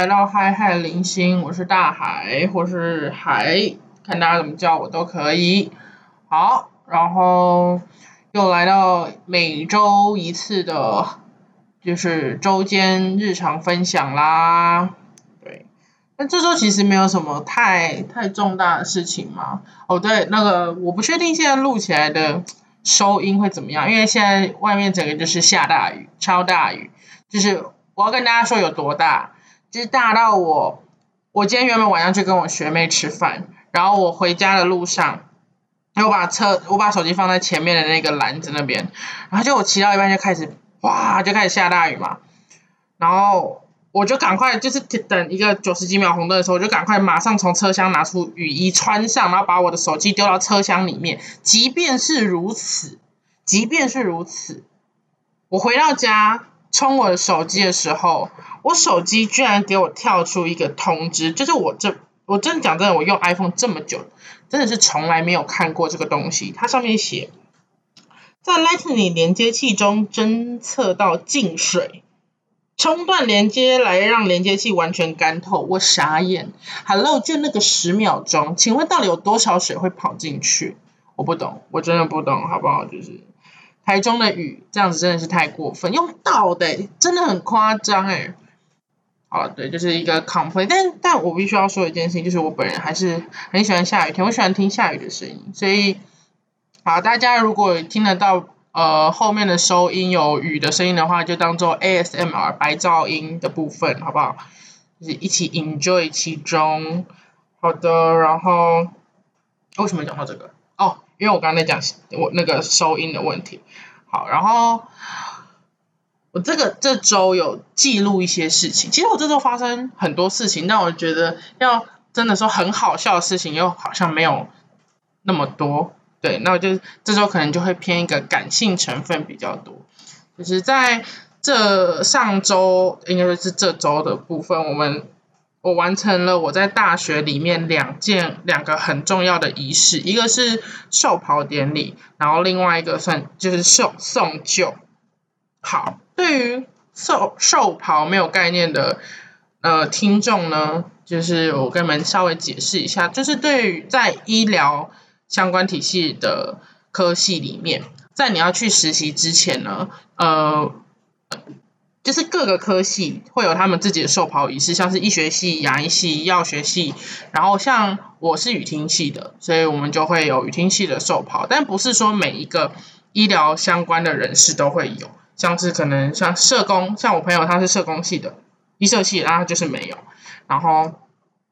来到嗨嗨零星，我是大海或是海，看大家怎么叫我都可以。好，然后又来到每周一次的，就是周间日常分享啦。对，那这周其实没有什么太太重大的事情嘛。哦，对，那个我不确定现在录起来的收音会怎么样，因为现在外面整个就是下大雨，超大雨，就是我要跟大家说有多大。就是大到我，我今天原本晚上去跟我学妹吃饭，然后我回家的路上，我把车我把手机放在前面的那个篮子那边，然后就我骑到一半就开始哇就开始下大雨嘛，然后我就赶快就是等一个九十几秒红灯的时候，我就赶快马上从车厢拿出雨衣穿上，然后把我的手机丢到车厢里面。即便是如此，即便是如此，我回到家。充我的手机的时候，我手机居然给我跳出一个通知，就是我这我真的讲真的，我用 iPhone 这么久，真的是从来没有看过这个东西。它上面写，在 Lightning 连接器中侦测到进水，中断连接来让连接器完全干透。我傻眼，Hello，就那个十秒钟，请问到底有多少水会跑进去？我不懂，我真的不懂，好不好？就是。台中的雨这样子真的是太过分，用倒的，真的很夸张哎。好，对，就是一个 complaint，但但我必须要说一件事情，就是我本人还是很喜欢下雨天，我喜欢听下雨的声音，所以，好，大家如果听得到呃后面的收音有雨的声音的话，就当做 ASMR 白噪音的部分，好不好？就是一起 enjoy 其中。好的，然后为什么讲到这个？哦。因为我刚才讲我那个收音的问题，好，然后我这个这周有记录一些事情，其实我这周发生很多事情，但我觉得要真的说很好笑的事情又好像没有那么多，对，那我就这周可能就会偏一个感性成分比较多，就是在这上周应该说是这周的部分，我们。我完成了我在大学里面两件两个很重要的仪式，一个是授袍典礼，然后另外一个算就是送送旧。好，对于授授袍没有概念的呃听众呢，就是我跟你们稍微解释一下，就是对于在医疗相关体系的科系里面，在你要去实习之前呢，呃。就是各个科系会有他们自己的授袍仪式，像是医学系、牙医系、药学系，然后像我是语听系的，所以我们就会有语听系的授袍，但不是说每一个医疗相关的人士都会有，像是可能像社工，像我朋友他是社工系的，医社系，然后就是没有，然后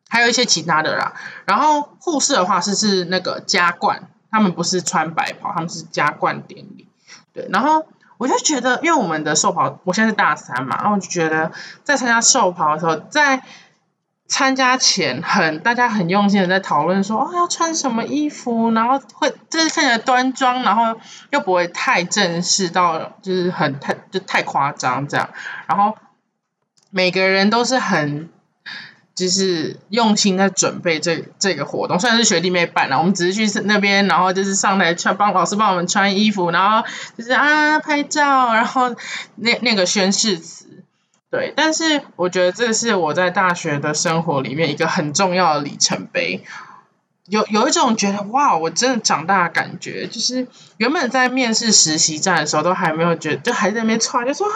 还有一些其他的啦，然后护士的话是是那个加冠，他们不是穿白袍，他们是加冠典礼，对，然后。我就觉得，因为我们的寿袍，我现在是大三嘛，然后我就觉得在参加寿袍的时候，在参加前很大家很用心的在讨论说，哦要穿什么衣服，然后会就是看起来端庄，然后又不会太正式到就是很太就太夸张这样，然后每个人都是很。就是用心在准备这这个活动，虽然是学弟妹办的，我们只是去那边，然后就是上台穿帮老师帮我们穿衣服，然后就是啊拍照，然后那那个宣誓词，对。但是我觉得这是我在大学的生活里面一个很重要的里程碑，有有一种觉得哇，我真的长大的感觉，就是原本在面试实习站的时候都还没有觉得，就还在那边穿，就说啊，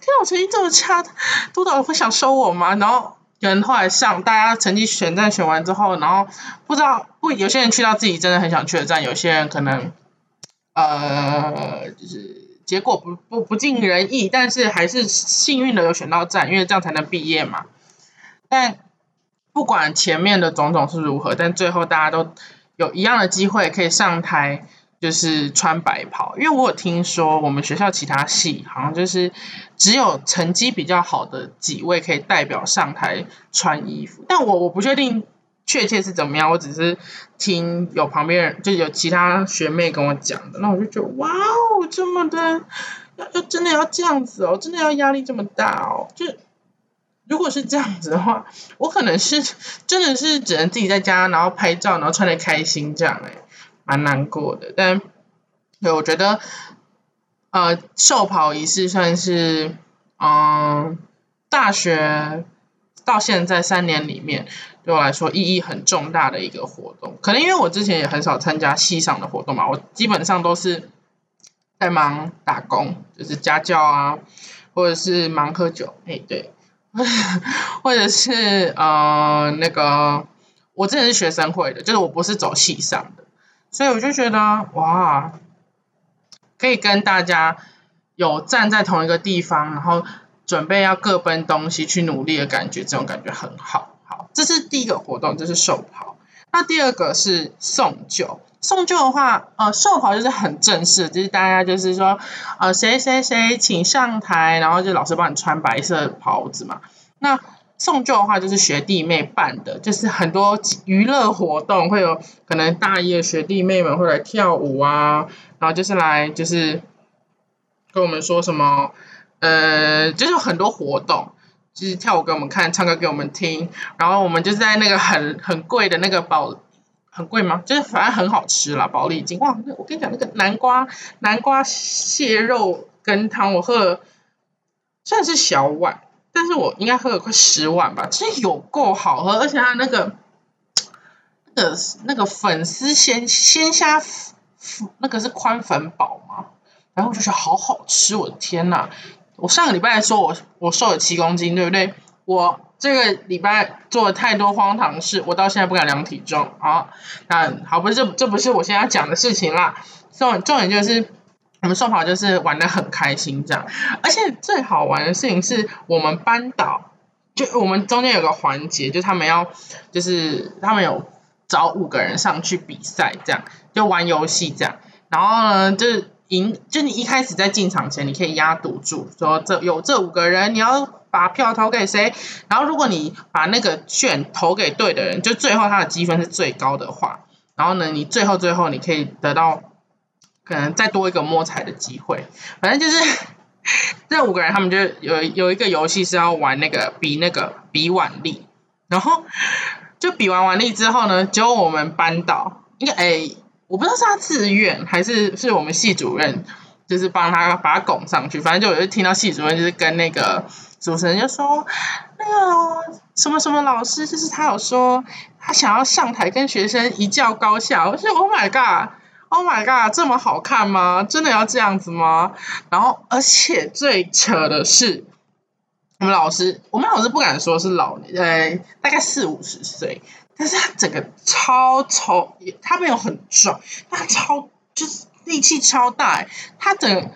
天啊，我成绩这么差，督导会想收我吗？然后。有人后来上，大家成绩选战选完之后，然后不知道不，有些人去到自己真的很想去的站，有些人可能呃就是结果不不不尽人意，但是还是幸运的有选到站，因为这样才能毕业嘛。但不管前面的种种是如何，但最后大家都有一样的机会可以上台。就是穿白袍，因为我有听说我们学校其他系好像就是只有成绩比较好的几位可以代表上台穿衣服，但我我不确定确切是怎么样，我只是听有旁边人就有其他学妹跟我讲的，那我就觉得哇哦，这么的要要真的要这样子哦，真的要压力这么大哦，就如果是这样子的话，我可能是真的是只能自己在家然后拍照，然后穿的开心这样哎。蛮难过的，但对我觉得，呃，寿袍仪式算是，嗯，大学到现在三年里面，对我来说意义很重大的一个活动。可能因为我之前也很少参加系上的活动嘛，我基本上都是在忙打工，就是家教啊，或者是忙喝酒，哎对，或者是呃那个我之前是学生会的，就是我不是走系上的，所以我就觉得哇，可以跟大家有站在同一个地方，然后。准备要各奔东西去努力的感觉，这种感觉很好。好，这是第一个活动，就是寿袍。那第二个是送酒。送旧的话，呃，寿袍就是很正式，就是大家就是说，呃，谁谁谁请上台，然后就老师帮你穿白色袍子嘛。那送旧的话，就是学弟妹办的，就是很多娱乐活动，会有可能大一的学弟妹们会来跳舞啊，然后就是来就是跟我们说什么。呃，就是很多活动，就是跳舞给我们看，唱歌给我们听，然后我们就在那个很很贵的那个宝，很贵吗？就是反正很好吃啦，宝丽金。哇，我跟你讲那个南瓜南瓜蟹肉羹汤，我喝了算是小碗，但是我应该喝了快十碗吧，其实有够好喝，而且它那个那个那个粉丝鲜鲜虾，那个是宽粉宝嘛？然后就觉得好好吃，我的天呐！我上个礼拜说我我瘦了七公斤，对不对？我这个礼拜做了太多荒唐事，我到现在不敢量体重。好，那好，不是这这不是我现在讲的事情啦。重重点就是我们瘦跑就是玩的很开心这样，而且最好玩的事情是我们班导，就我们中间有个环节，就他们要就是他们有找五个人上去比赛，这样就玩游戏这样，然后呢就是。赢就你一开始在进场前，你可以压赌注，说这有这五个人，你要把票投给谁？然后如果你把那个券投给对的人，就最后他的积分是最高的话，然后呢，你最后最后你可以得到可能再多一个摸彩的机会。反正就是 这五个人，他们就有有一个游戏是要玩那个比那个比腕力，然后就比完腕力之后呢，就我们班导应该哎。我不知道是他自愿还是是我们系主任，就是帮他把他拱上去。反正就有听到系主任就是跟那个主持人就说，那个什么什么老师，就是他有说他想要上台跟学生一较高下。我说 Oh my god Oh my god，这么好看吗？真的要这样子吗？然后而且最扯的是，我们老师，我们老师不敢说是老，呃，大概四五十岁。但是他整个超超，他没有很壮，他超就是力气超大，他整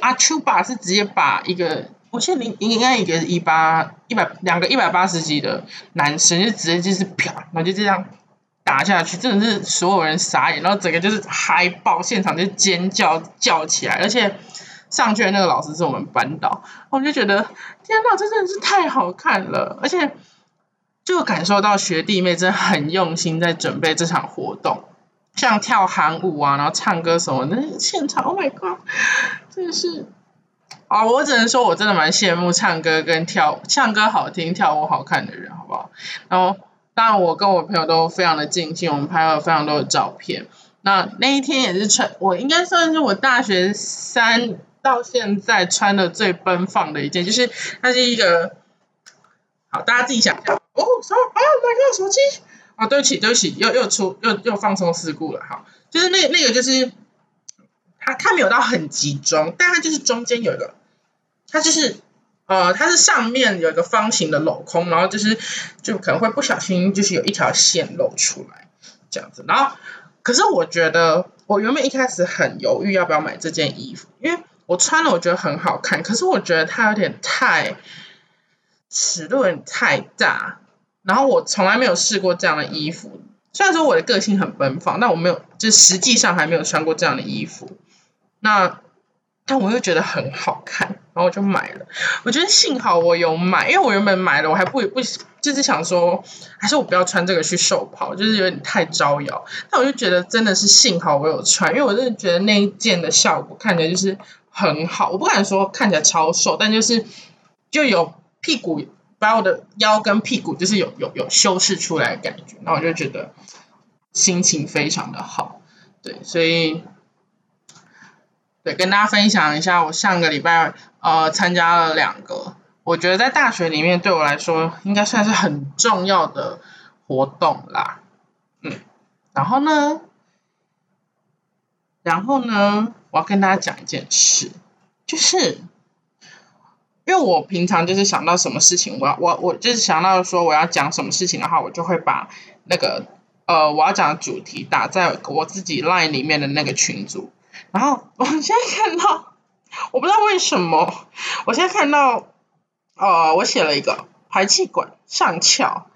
阿丘巴是直接把一个，我记得应应该一个一八一百两个一百八十级的男生就直接就是啪，然后就这样打下去，真的是所有人傻眼，然后整个就是嗨爆，现场就尖叫叫起来，而且上去的那个老师是我们班导，我就觉得天呐，这真的是太好看了，而且。就感受到学弟妹真的很用心在准备这场活动，像跳韩舞啊，然后唱歌什么的，现场，Oh my god，真的是，啊，我只能说我真的蛮羡慕唱歌跟跳，唱歌好听，跳舞好看的人，好不好？然后，当然我跟我朋友都非常的尽兴，我们拍了非常多的照片。那那一天也是穿，我应该算是我大学三到现在穿的最奔放的一件，就是它是一个。好，大家自己想象。哦，什么？啊，哪个手机？啊，对不起，对不起，又又出又又放松事故了。好，就是那那个就是它它没有到很集中，但它就是中间有一个，它就是呃它是上面有一个方形的镂空，然后就是就可能会不小心就是有一条线露出来这样子。然后可是我觉得我原本一开始很犹豫要不要买这件衣服，因为我穿了我觉得很好看，可是我觉得它有点太。尺度有点太大，然后我从来没有试过这样的衣服。虽然说我的个性很奔放，但我没有，就实际上还没有穿过这样的衣服。那，但我又觉得很好看，然后我就买了。我觉得幸好我有买，因为我原本买了，我还不不就是想说，还是我不要穿这个去瘦跑，就是有点太招摇。但我就觉得真的是幸好我有穿，因为我真的觉得那一件的效果看起来就是很好。我不敢说看起来超瘦，但就是就有。屁股把我的腰跟屁股就是有有有修饰出来的感觉，那我就觉得心情非常的好，对，所以对跟大家分享一下，我上个礼拜呃参加了两个我觉得在大学里面对我来说应该算是很重要的活动啦，嗯，然后呢，然后呢，我要跟大家讲一件事，就是因为我平常就是想到什么事情，我要我我就是想到说我要讲什么事情的话，我就会把那个呃我要讲的主题打在我自己 line 里面的那个群组，然后我现在看到，我不知道为什么，我现在看到。呃，我写了一个排气管上翘，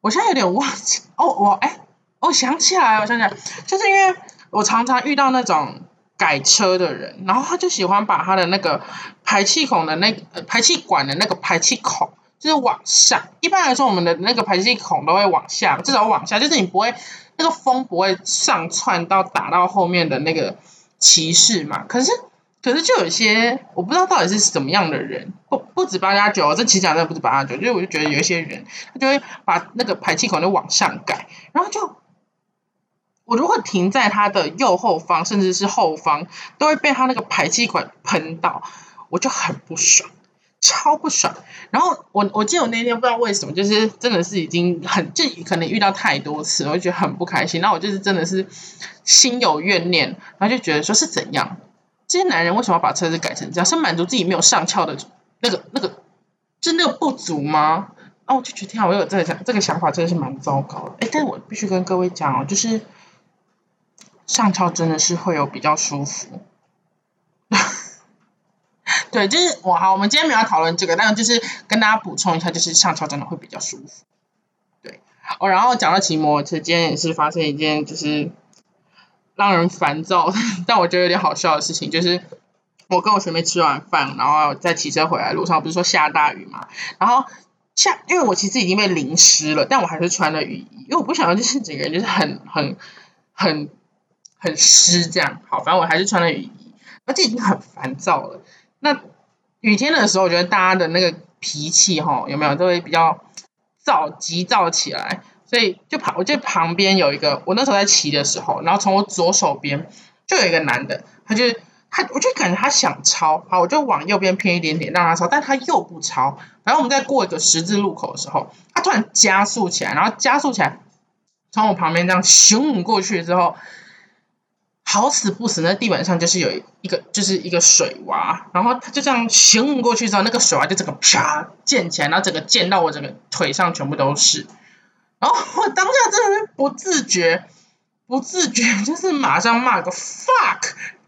我现在有点忘记哦，我哎，我想起来，我想起来，就是因为我常常遇到那种改车的人，然后他就喜欢把他的那个排气孔的那排气管的那个排气孔，就是往上，一般来说我们的那个排气孔都会往下，至少往下，就是你不会那个风不会上窜到打到后面的那个歧视嘛，可是。可是就有些我不知道到底是什么样的人，不不止八加九，这其实讲的不止八加九，就是我就觉得有一些人，他就会把那个排气管就往上盖，然后就我如果停在他的右后方，甚至是后方，都会被他那个排气管喷到，我就很不爽，超不爽。然后我我记得我那天不知道为什么，就是真的是已经很就可能遇到太多次，我就觉得很不开心。那我就是真的是心有怨念，然后就觉得说是怎样。这些男人为什么要把车子改成这样？是满足自己没有上翘的那个、那个，就是那个不足吗？啊，我就觉得天啊，我有这个想，这个想法真的是蛮糟糕的。哎，但我必须跟各位讲哦，就是上翘真的是会有比较舒服。对，就是我好，我们今天没有讨论这个，但就是跟大家补充一下，就是上翘真的会比较舒服。对，哦，然后讲到骑摩托车，今天也是发生一件就是。让人烦躁，但我觉得有点好笑的事情，就是我跟我学妹吃完饭，然后在骑车回来路上，不是说下大雨嘛，然后下，因为我其实已经被淋湿了，但我还是穿了雨衣，因为我不想要就是整个人就是很很很很湿这样，好，反正我还是穿了雨衣，而且已经很烦躁了。雨天的时候，我觉得大家的那个脾气哈，有没有都会比较躁急躁起来。所以就旁，我就旁边有一个，我那时候在骑的时候，然后从我左手边就有一个男的，他就他，我就感觉他想超，好，我就往右边偏一点点让他超，但他又不超。然后我们在过一个十字路口的时候，他突然加速起来，然后加速起来，从我旁边这样咻过去之后，好死不死，那地板上就是有一个就是一个水洼，然后他就这样行过去之后，那个水洼就整个啪溅起来，然后整个溅到我整个腿上全部都是。然后我当下真的是不自觉，不自觉就是马上骂个 fuck，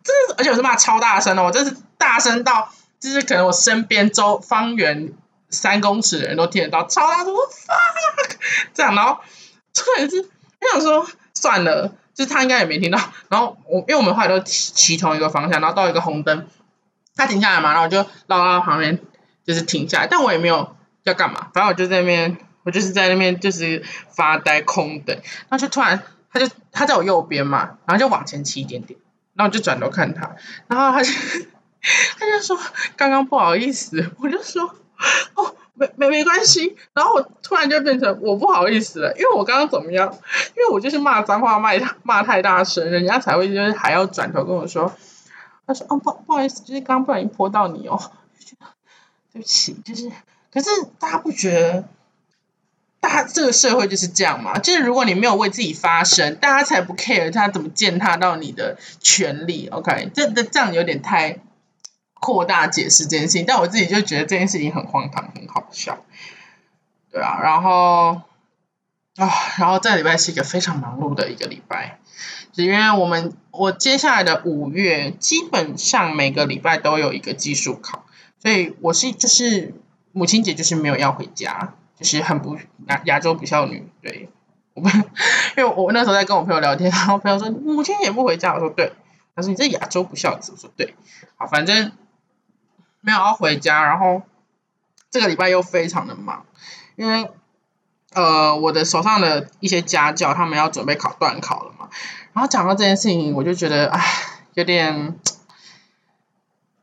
真的，而且我是骂超大声的，我真是大声到就是可能我身边周方圆三公尺的人都听得到，超大声 fuck，这样，然后突然是我想说算了，就他应该也没听到，然后我因为我们后来都骑骑同一个方向，然后到一个红灯，他停下来嘛，然后我就绕到旁边就是停下来，但我也没有要干嘛，反正我就在那边。我就是在那边就是发呆空等，然后就突然他就他在我右边嘛，然后就往前骑一点点，然后我就转头看他，然后他就 他就说刚刚不好意思，我就说哦没没没关系，然后我突然就变成我不好意思了，因为我刚刚怎么样？因为我就是骂脏话骂骂太大声，人家才会就是还要转头跟我说，他说哦不不好意思，就是刚刚不小心泼到你哦，对不起，就是可是大家不觉得？大这个社会就是这样嘛，就是如果你没有为自己发声，大家才不 care 他怎么践踏到你的权利。OK，这这这样有点太扩大解释这件事情，但我自己就觉得这件事情很荒唐，很好笑。对啊，然后啊，然后这礼拜是一个非常忙碌的一个礼拜，是因为我们我接下来的五月基本上每个礼拜都有一个技术考，所以我是就是母亲节就是没有要回家。就是很不亚亚洲不孝女，对，我们 因为我那时候在跟我朋友聊天，然后朋友说母亲也不回家，我说对，他说你这亚洲不孝子，我说对，好，反正没有要回家，然后这个礼拜又非常的忙，因为呃我的手上的一些家教他们要准备考段考了嘛，然后讲到这件事情，我就觉得唉有点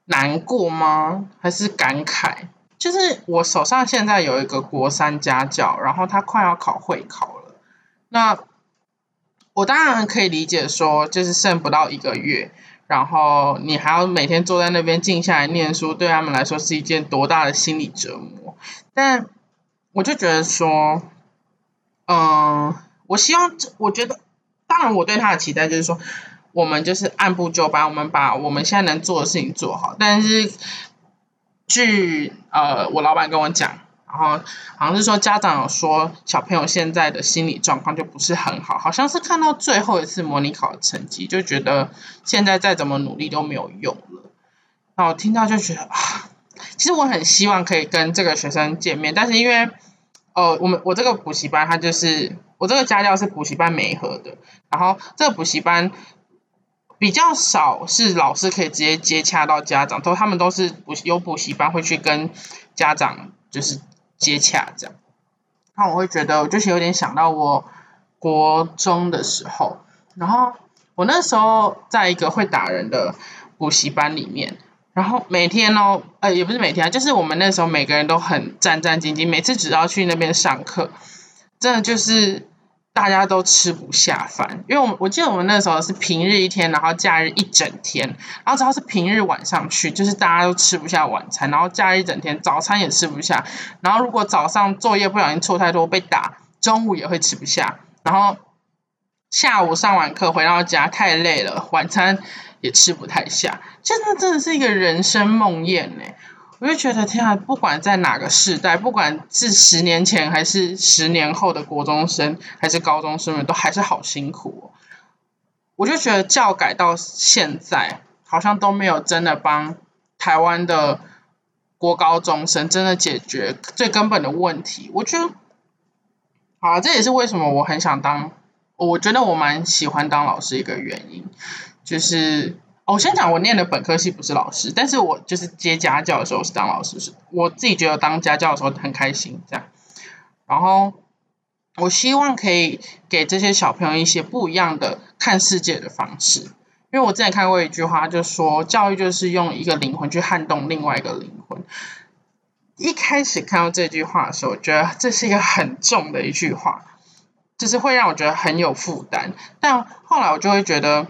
难过吗？还是感慨？就是我手上现在有一个国三家教，然后他快要考会考了。那我当然可以理解说，就是剩不到一个月，然后你还要每天坐在那边静下来念书，对他们来说是一件多大的心理折磨。但我就觉得说，嗯，我希望，我觉得，当然我对他的期待就是说，我们就是按部就班，我们把我们现在能做的事情做好。但是，据呃我老板跟我讲。然后好像是说家长有说小朋友现在的心理状况就不是很好，好像是看到最后一次模拟考的成绩就觉得现在再怎么努力都没有用了。然后听到就觉得啊，其实我很希望可以跟这个学生见面，但是因为呃我们我这个补习班他就是我这个家教是补习班没合的，然后这个补习班比较少是老师可以直接接洽到家长，都他们都是补有补习班会去跟家长就是。接洽这样，那我会觉得，我就是有点想到我国中的时候，然后我那时候在一个会打人的补习班里面，然后每天哦，呃，也不是每天啊，就是我们那时候每个人都很战战兢兢，每次只要去那边上课，真的就是。大家都吃不下饭，因为我我记得我们那时候是平日一天，然后假日一整天，然后只要是平日晚上去，就是大家都吃不下晚餐，然后假日一整天早餐也吃不下，然后如果早上作业不小心错太多被打，中午也会吃不下，然后下午上完课回到家太累了，晚餐也吃不太下，真的真的是一个人生梦魇呢。我就觉得天啊，不管在哪个世代，不管是十年前还是十年后的国中生还是高中生们，都还是好辛苦。我就觉得教改到现在，好像都没有真的帮台湾的国高中生真的解决最根本的问题。我觉得，好，这也是为什么我很想当，我觉得我蛮喜欢当老师一个原因，就是。我先讲，我念的本科系不是老师，但是我就是接家教的时候是当老师，是我自己觉得当家教的时候很开心这样。然后我希望可以给这些小朋友一些不一样的看世界的方式，因为我之前看过一句话，就说教育就是用一个灵魂去撼动另外一个灵魂。一开始看到这句话的时候，我觉得这是一个很重的一句话，就是会让我觉得很有负担。但后来我就会觉得，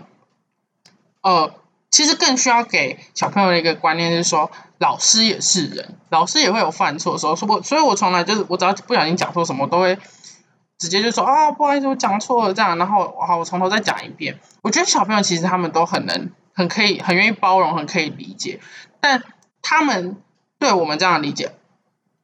呃。其实更需要给小朋友的一个观念是说，老师也是人，老师也会有犯错的时候。所以，所以我从来就是我只要不小心讲错什么，都会直接就说啊，不好意思，我讲错了这样。然后，好，我从头再讲一遍。我觉得小朋友其实他们都很能、很可以、很愿意包容、很可以理解。但他们对我们这样的理解，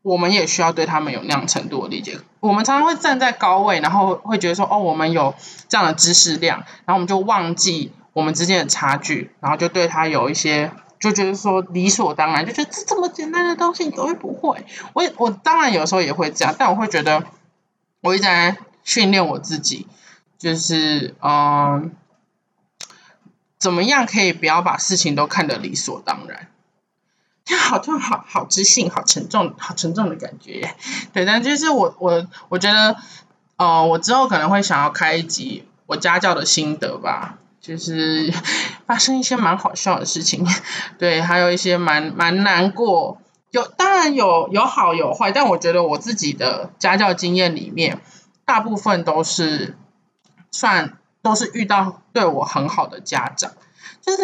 我们也需要对他们有那样程度的理解。我们常常会站在高位，然后会觉得说，哦，我们有这样的知识量，然后我们就忘记。我们之间的差距，然后就对他有一些，就觉得说理所当然，就觉得这这么简单的东西你都会不会。我我当然有时候也会这样，但我会觉得我一直在训练我自己，就是嗯，怎么样可以不要把事情都看得理所当然？好，就好好知性，好沉重，好沉重的感觉。对，但就是我我我觉得，呃，我之后可能会想要开一集我家教的心得吧。就是 发生一些蛮好笑的事情，对，还有一些蛮蛮难过，有当然有有好有坏，但我觉得我自己的家教经验里面，大部分都是算都是遇到对我很好的家长，就是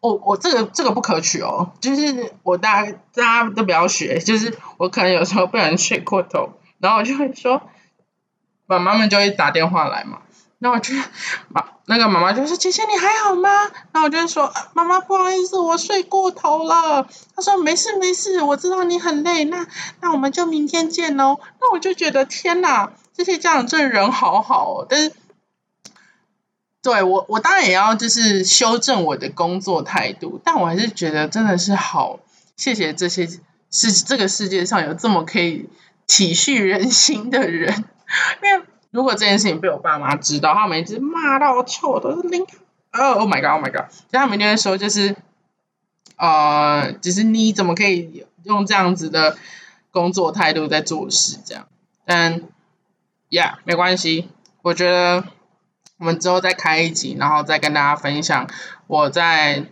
我我这个这个不可取哦，就是我大家大家都不要学，就是我可能有时候不小心睡过头，然后我就会说，妈妈们就会打电话来嘛。那我就妈那个妈妈就说：“姐姐你还好吗？”那我就说：“妈妈不好意思，我睡过头了。”她说：“没事没事，我知道你很累，那那我们就明天见喽。”那我就觉得天哪，这些家长这人好好哦。但是，对我我当然也要就是修正我的工作态度，但我还是觉得真的是好，谢谢这些是这个世界上有这么可以体恤人心的人，因为。如果这件事情被我爸妈知道，他们一直骂到臭，都是零。哦，Oh my god，Oh my god，所以他们就会说，就是，呃，就是你怎么可以用这样子的工作态度在做事这样？但，Yeah，没关系，我觉得我们之后再开一集，然后再跟大家分享我在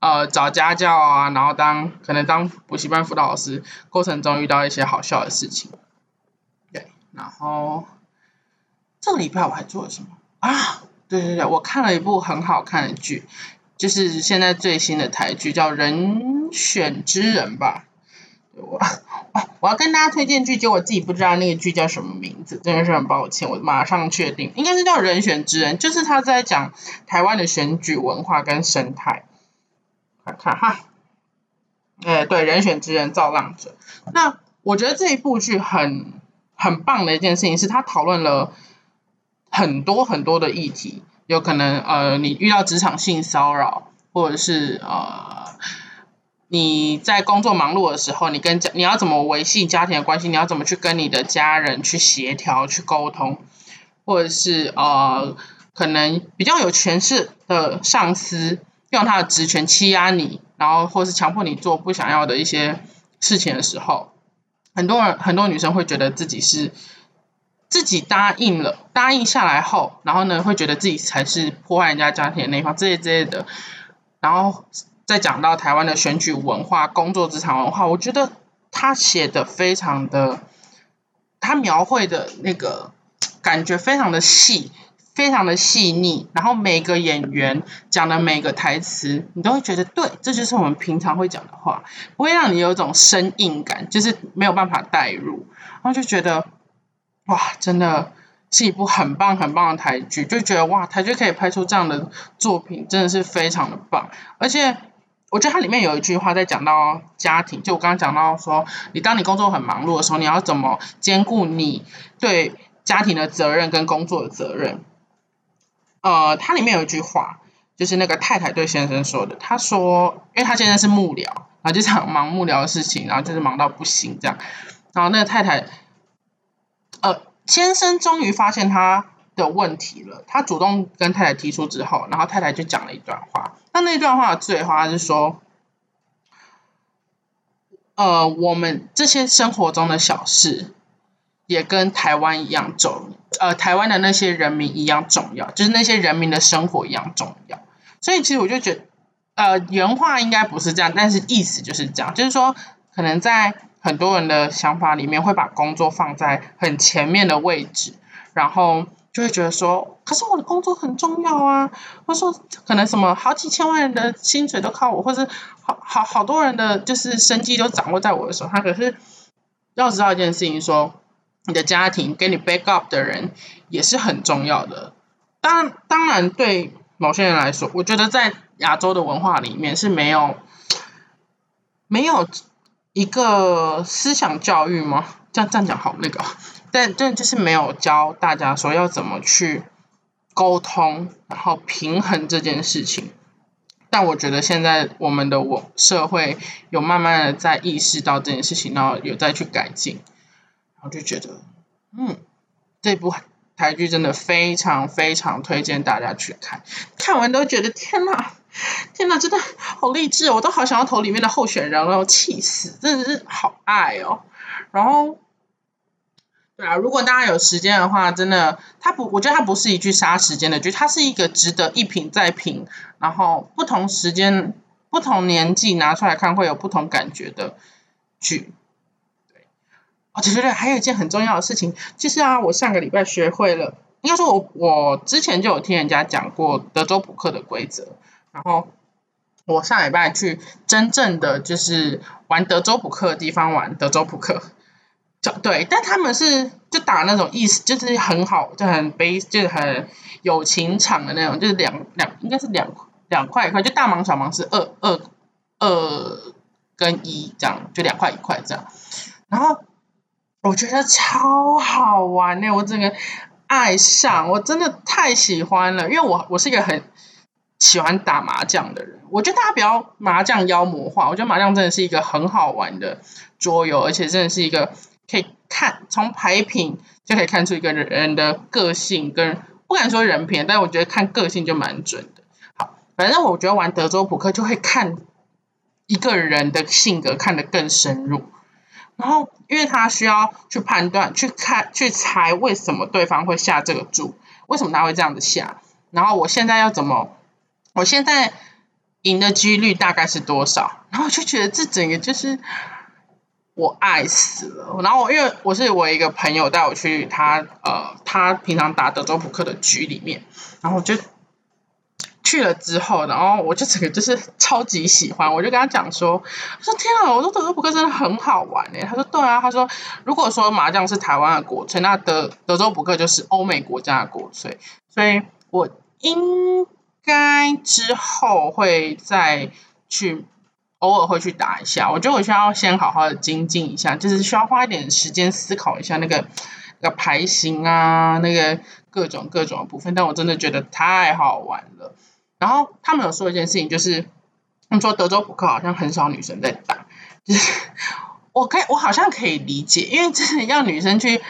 呃找家教啊，然后当可能当补习班辅导老师过程中遇到一些好笑的事情。对，然后。这个礼拜我还做了什么啊？对对对，我看了一部很好看的剧，就是现在最新的台剧叫《人选之人》吧。我我要跟大家推荐剧，结果自己不知道那个剧叫什么名字，真的是很抱歉。我马上确定，应该是叫《人选之人》，就是他在讲台湾的选举文化跟生态。看看哈，哎，对，《人选之人》造浪者。那我觉得这一部剧很很棒的一件事情是，他讨论了很多很多的议题，有可能呃，你遇到职场性骚扰，或者是呃。你在工作忙碌的时候，你跟家你要怎么维系家庭的关系？你要怎么去跟你的家人去协调、去沟通？或者是呃，可能比较有权势的上司用他的职权欺压你，然后或是强迫你做不想要的一些事情的时候，很多人很多女生会觉得自己是自己答应了，答应下来后，然后呢会觉得自己才是破坏人家家庭的那一方，这些之类的，然后。再讲到台湾的选举文化、工作职场文化，我觉得他写的非常的，他描绘的那个感觉非常的细，非常的细腻，然后每个演员讲的每个台词，你都会觉得对，这就是我们平常会讲的话，不会让你有一种生硬感，就是没有办法代入，然后就觉得哇，真的。是一部很棒很棒的台剧，就觉得哇，台剧可以拍出这样的作品，真的是非常的棒。而且我觉得它里面有一句话在讲到家庭，就我刚刚讲到说，你当你工作很忙碌的时候，你要怎么兼顾你对家庭的责任跟工作的责任？呃，它里面有一句话，就是那个太太对先生说的，他说，因为他现在是幕僚，然后就想忙幕僚的事情，然后就是忙到不行这样，然后那个太太，先生终于发现他的问题了，他主动跟太太提出之后，然后太太就讲了一段话。那那段话的最后，他是说，呃，我们这些生活中的小事，也跟台湾一样重，呃，台湾的那些人民一样重要，就是那些人民的生活一样重要。所以其实我就觉得，呃，原话应该不是这样，但是意思就是这样，就是说，可能在。很多人的想法里面会把工作放在很前面的位置，然后就会觉得说，可是我的工作很重要啊，或者说可能什么好几千万人的薪水都靠我，或是好好好多人的就是生计都掌握在我的手上。可是要知道一件事情，说你的家庭给你 back up 的人也是很重要的。当当然对某些人来说，我觉得在亚洲的文化里面是没有没有。一个思想教育吗？这样这样讲好那个，但但就是没有教大家说要怎么去沟通，然后平衡这件事情。但我觉得现在我们的我社会有慢慢的在意识到这件事情，然后有再去改进，然后就觉得，嗯，这部台剧真的非常非常推荐大家去看，看完都觉得天呐！天呐，真的好励志，我都好想要投里面的候选人了，气死，真的是好爱哦。然后，对啊，如果大家有时间的话，真的，它不，我觉得它不是一句杀时间的剧，它是一个值得一品再品，然后不同时间、不同年纪拿出来看会有不同感觉的剧。对，哦，对对对，还有一件很重要的事情，就是啊，我上个礼拜学会了，应该说我我之前就有听人家讲过德州扑克的规则。然后我上礼拜去真正的就是玩德州扑克的地方玩德州扑克，就对，但他们是就打那种意思就是很好，就很悲，就是很有情场的那种，就是两两应该是两两块一块，就大盲小盲是二二二跟一这样，就两块一块这样。然后我觉得超好玩呢，我整个爱上，我真的太喜欢了，因为我我是一个很。喜欢打麻将的人，我觉得大家不要麻将妖魔化。我觉得麻将真的是一个很好玩的桌游，而且真的是一个可以看从牌品就可以看出一个人的个性跟不敢说人品，但我觉得看个性就蛮准的。好，反正我觉得玩德州扑克就会看一个人的性格看得更深入，然后因为他需要去判断、去看、去猜为什么对方会下这个注，为什么他会这样子下，然后我现在要怎么。我现在赢的几率大概是多少？然后我就觉得这整个就是我爱死了。然后我因为我是我一个朋友带我去他呃他平常打德州扑克的局里面，然后就去了之后，然后我就整个就是超级喜欢，我就跟他讲说，我说天啊，我说德州扑克真的很好玩诶，他说对啊，他说如果说麻将是台湾的国粹，那德德州扑克就是欧美国家的国粹，所以我应该之后会再去偶尔会去打一下，我觉得我需要先好好的精进一下，就是需要花一点时间思考一下那个那个牌型啊，那个各种各种的部分，但我真的觉得太好玩了。然后他们有说一件事情，就是他们说德州扑克好像很少女生在打，就是我可以我好像可以理解，因为真的要女生去，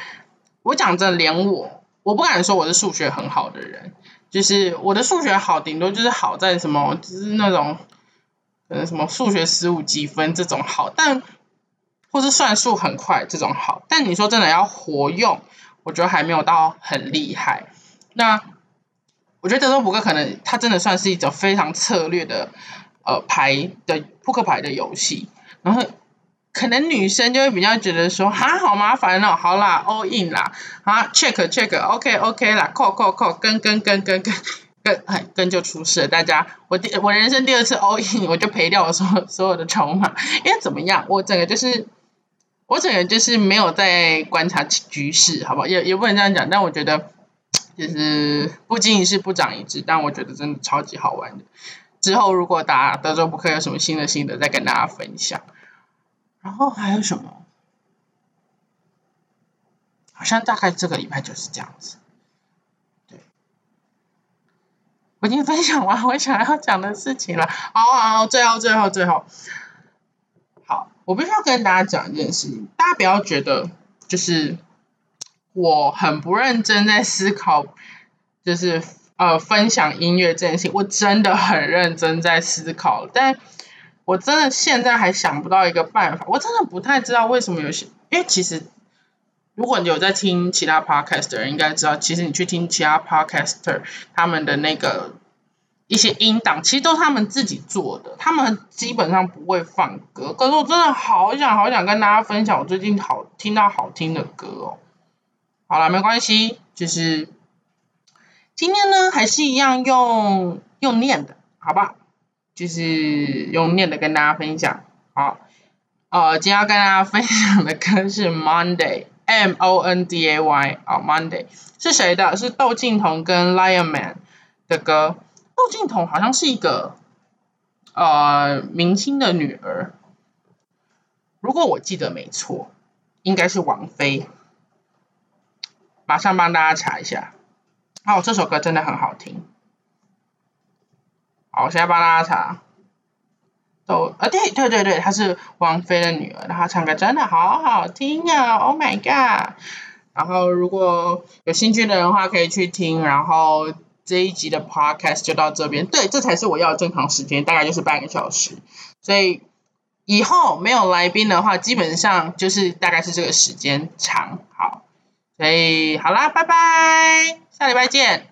我讲真，连我我不敢说我是数学很好的人，就是我的数学好，顶多就是好在什么，就是那种可能什么数学十五积分这种好，但或是算数很快这种好，但你说真的要活用，我觉得还没有到很厉害。那我觉得德州扑克可能它真的算是一种非常策略的呃牌的扑克牌的游戏，然后可能女生就会比较觉得说哈好麻烦哦，好啦 all in 啦，啊 check check OK OK 啦 call call call 跟跟跟跟跟跟哎跟就出事了，大家我第我人生第二次 all in 我就赔掉我所所有的筹码，因为怎么样我整个就是我整个就是没有在观察局势，好不好？也也不能这样讲，但我觉得。就是不经一事不长一智，但我觉得真的超级好玩的。之后如果打德州扑克有什么新的心得，再跟大家分享。然后还有什么？好像大概这个礼拜就是这样子。对，我已经分享完我想要讲的事情了。好好，最后最后最后，好，我必须要跟大家讲一件事情，大家不要觉得就是。我很不认真在思考，就是呃分享音乐这件事情，我真的很认真在思考，但我真的现在还想不到一个办法，我真的不太知道为什么有些，因为其实如果你有在听其他 podcast 的人应该知道，其实你去听其他 podcaster 他们的那个一些音档，其实都是他们自己做的，他们基本上不会放歌，可是我真的好想好想跟大家分享我最近好听到好听的歌哦。好了，没关系，就是今天呢，还是一样用用念的，好不好？就是用念的跟大家分享。好，呃，今天要跟大家分享的歌是 Monday，M O N D A Y，哦，Monday 是谁的？是窦靖童跟 Lion Man 的歌。窦靖童好像是一个呃明星的女儿，如果我记得没错，应该是王菲。马上帮大家查一下，哦，这首歌真的很好听。我现在帮大家查。都，啊，对对对对，她是王菲的女儿，然后唱歌真的好好听啊！Oh my god！然后如果有兴趣的人的话，可以去听。然后这一集的 podcast 就到这边。对，这才是我要的正常时间，大概就是半个小时。所以以后没有来宾的话，基本上就是大概是这个时间长。好。所以好啦，拜拜，下礼拜见。